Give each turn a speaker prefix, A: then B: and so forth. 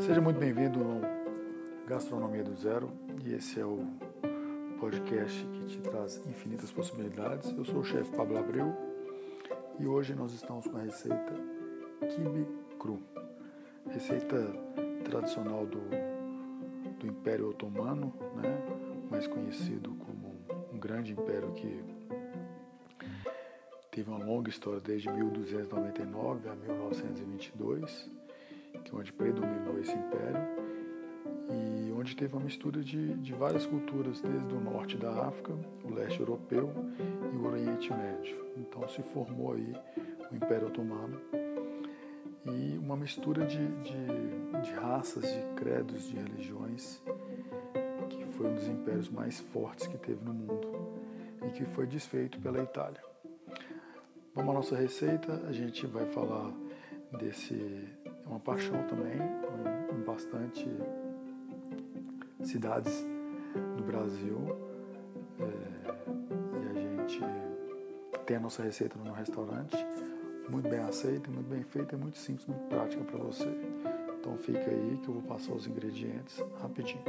A: Seja muito bem-vindo ao Gastronomia do Zero e esse é o podcast que te traz infinitas possibilidades. Eu sou o chefe Pablo Abreu e hoje nós estamos com a receita quibe cru, receita tradicional do, do Império Otomano, né? mais conhecido como um grande império que teve uma longa história desde 1299 a 1922, que é onde predominou esse império e onde teve uma mistura de, de várias culturas, desde o norte da África, o leste europeu e o Oriente Médio. Então se formou aí o Império Otomano e uma mistura de, de, de raças, de credos, de religiões, que foi um dos impérios mais fortes que teve no mundo e que foi desfeito pela Itália. Vamos à nossa receita, a gente vai falar desse, é uma paixão também, em bastante cidades do Brasil. É, e a gente tem a nossa receita no restaurante, muito bem aceita, muito bem feita, muito simples, muito prática para você. Então fica aí que eu vou passar os ingredientes rapidinho.